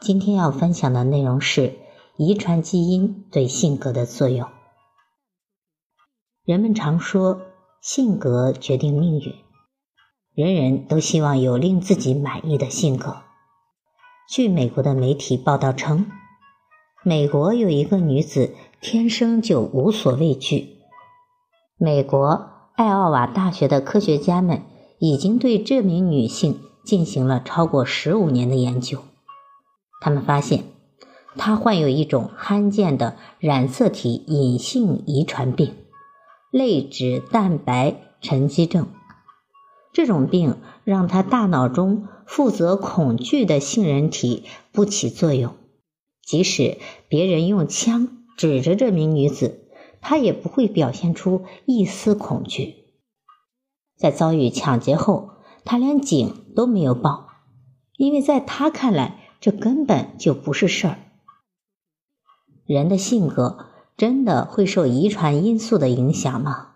今天要分享的内容是遗传基因对性格的作用。人们常说性格决定命运，人人都希望有令自己满意的性格。据美国的媒体报道称，美国有一个女子天生就无所畏惧。美国艾奥瓦大学的科学家们已经对这名女性进行了超过十五年的研究。他们发现，他患有一种罕见的染色体隐性遗传病——类脂蛋白沉积症。这种病让他大脑中负责恐惧的杏仁体不起作用，即使别人用枪指着这名女子，她也不会表现出一丝恐惧。在遭遇抢劫后，他连警都没有报，因为在他看来。这根本就不是事儿。人的性格真的会受遗传因素的影响吗？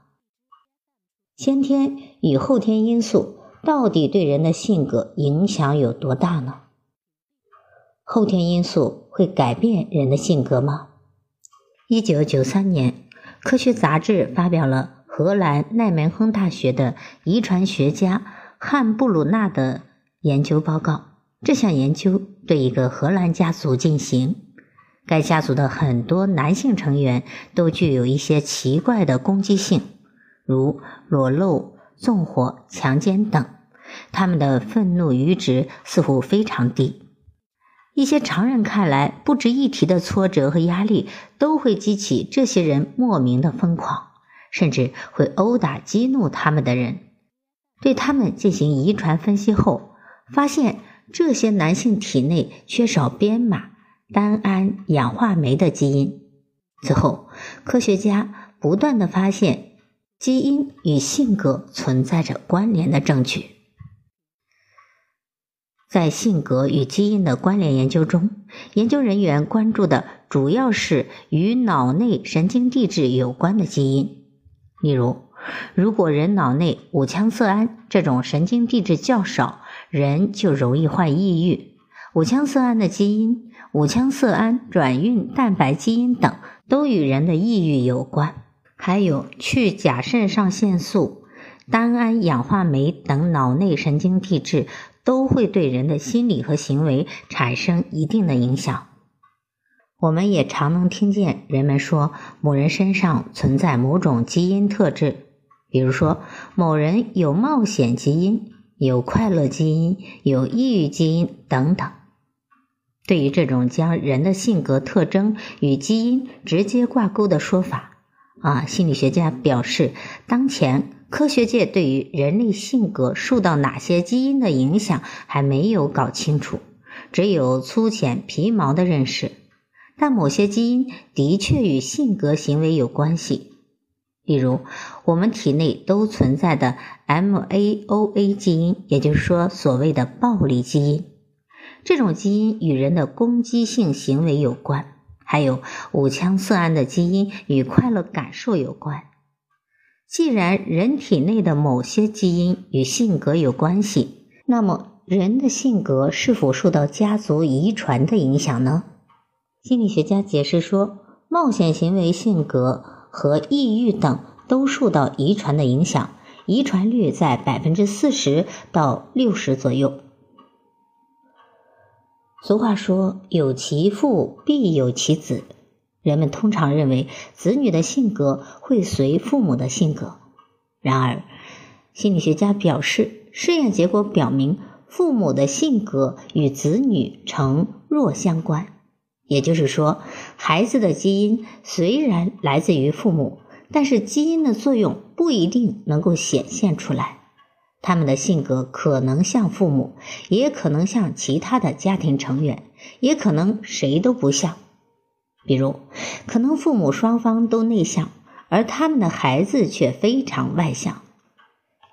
先天与后天因素到底对人的性格影响有多大呢？后天因素会改变人的性格吗？一九九三年，科学杂志发表了荷兰奈梅亨大学的遗传学家汉布鲁纳的研究报告。这项研究对一个荷兰家族进行，该家族的很多男性成员都具有一些奇怪的攻击性，如裸露、纵火、强奸等。他们的愤怒阈值似乎非常低。一些常人看来不值一提的挫折和压力，都会激起这些人莫名的疯狂，甚至会殴打激怒他们的人。对他们进行遗传分析后，发现。这些男性体内缺少编码单胺氧化酶的基因。此后，科学家不断的发现基因与性格存在着关联的证据。在性格与基因的关联研究中，研究人员关注的主要是与脑内神经递质有关的基因。例如，如果人脑内五羟色胺这种神经递质较少，人就容易患抑郁。五羟色胺的基因、五羟色胺转运蛋白基因等都与人的抑郁有关。还有去甲肾上腺素、单胺氧化酶等脑内神经递质都会对人的心理和行为产生一定的影响。我们也常能听见人们说某人身上存在某种基因特质，比如说某人有冒险基因。有快乐基因、有抑郁基因等等。对于这种将人的性格特征与基因直接挂钩的说法，啊，心理学家表示，当前科学界对于人类性格受到哪些基因的影响还没有搞清楚，只有粗浅皮毛的认识。但某些基因的确与性格行为有关系。例如，我们体内都存在的 MAOA 基因，也就是说，所谓的暴力基因，这种基因与人的攻击性行为有关；还有五羟色胺的基因与快乐感受有关。既然人体内的某些基因与性格有关系，那么人的性格是否受到家族遗传的影响呢？心理学家解释说，冒险行为性格。和抑郁等都受到遗传的影响，遗传率在百分之四十到六十左右。俗话说“有其父必有其子”，人们通常认为子女的性格会随父母的性格。然而，心理学家表示，试验结果表明，父母的性格与子女呈弱相关。也就是说，孩子的基因虽然来自于父母，但是基因的作用不一定能够显现出来。他们的性格可能像父母，也可能像其他的家庭成员，也可能谁都不像。比如，可能父母双方都内向，而他们的孩子却非常外向。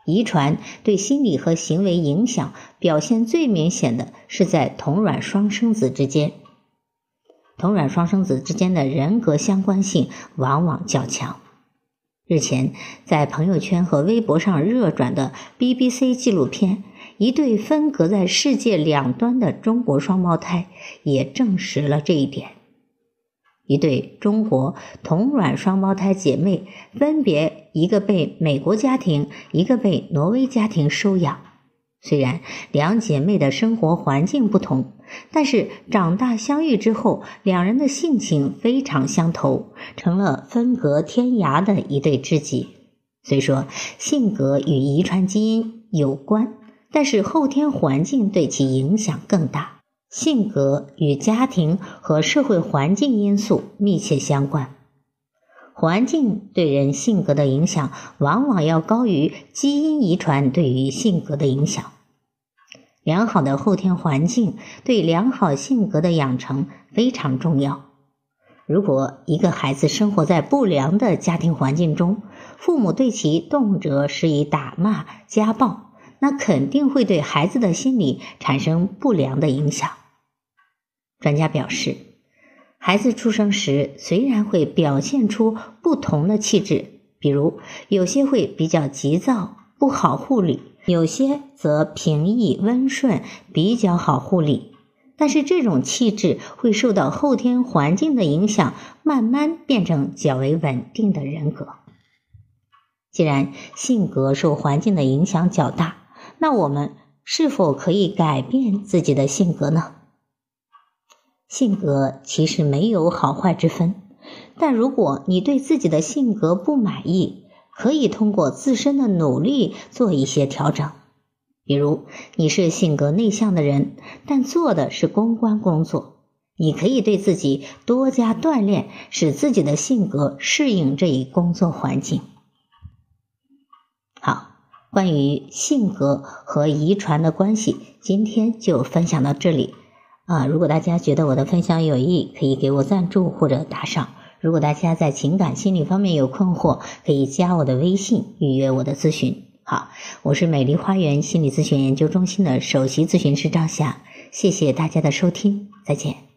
遗传对心理和行为影响表现最明显的是在同卵双生子之间，同卵双生子之间的人格相关性往往较强。日前，在朋友圈和微博上热转的 BBC 纪录片《一对分隔在世界两端的中国双胞胎》也证实了这一点。一对中国同卵双胞胎姐妹，分别一个被美国家庭，一个被挪威家庭收养。虽然两姐妹的生活环境不同，但是长大相遇之后，两人的性情非常相投，成了分隔天涯的一对知己。虽说性格与遗传基因有关，但是后天环境对其影响更大。性格与家庭和社会环境因素密切相关，环境对人性格的影响往往要高于基因遗传对于性格的影响。良好的后天环境对良好性格的养成非常重要。如果一个孩子生活在不良的家庭环境中，父母对其动辄施以打骂、家暴，那肯定会对孩子的心理产生不良的影响。专家表示，孩子出生时虽然会表现出不同的气质，比如有些会比较急躁，不好护理；有些则平易温顺，比较好护理。但是这种气质会受到后天环境的影响，慢慢变成较为稳定的人格。既然性格受环境的影响较大，那我们是否可以改变自己的性格呢？性格其实没有好坏之分，但如果你对自己的性格不满意，可以通过自身的努力做一些调整。比如，你是性格内向的人，但做的是公关工作，你可以对自己多加锻炼，使自己的性格适应这一工作环境。好，关于性格和遗传的关系，今天就分享到这里。啊，如果大家觉得我的分享有益，可以给我赞助或者打赏。如果大家在情感心理方面有困惑，可以加我的微信预约我的咨询。好，我是美丽花园心理咨询研究中心的首席咨询师张霞，谢谢大家的收听，再见。